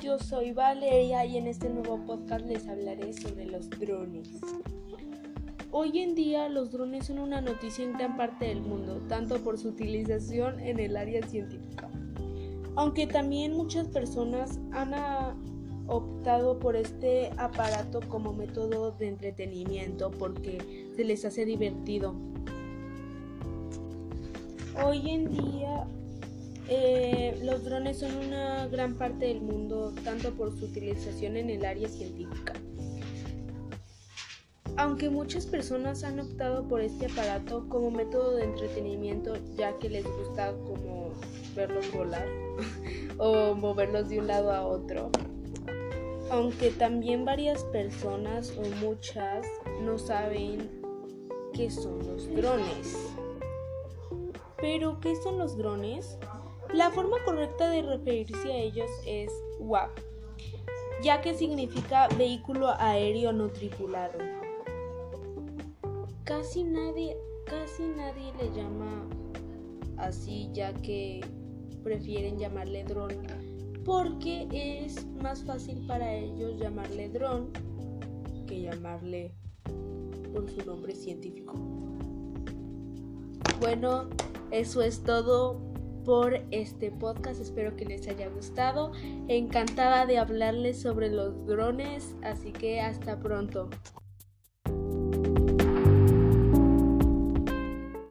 Yo soy Valeria y en este nuevo podcast les hablaré sobre los drones. Hoy en día los drones son una noticia en gran parte del mundo, tanto por su utilización en el área científica, aunque también muchas personas han optado por este aparato como método de entretenimiento porque se les hace divertido. Hoy en día los drones son una gran parte del mundo, tanto por su utilización en el área científica. Aunque muchas personas han optado por este aparato como método de entretenimiento, ya que les gusta como verlos volar o moverlos de un lado a otro, aunque también varias personas o muchas no saben qué son los drones. Pero, ¿qué son los drones? La forma correcta de referirse a ellos es WAP, ya que significa vehículo aéreo no tripulado. Casi nadie, casi nadie le llama así, ya que prefieren llamarle dron, porque es más fácil para ellos llamarle dron que llamarle por su nombre científico. Bueno, eso es todo por este podcast. Espero que les haya gustado. Encantada de hablarles sobre los drones, así que hasta pronto.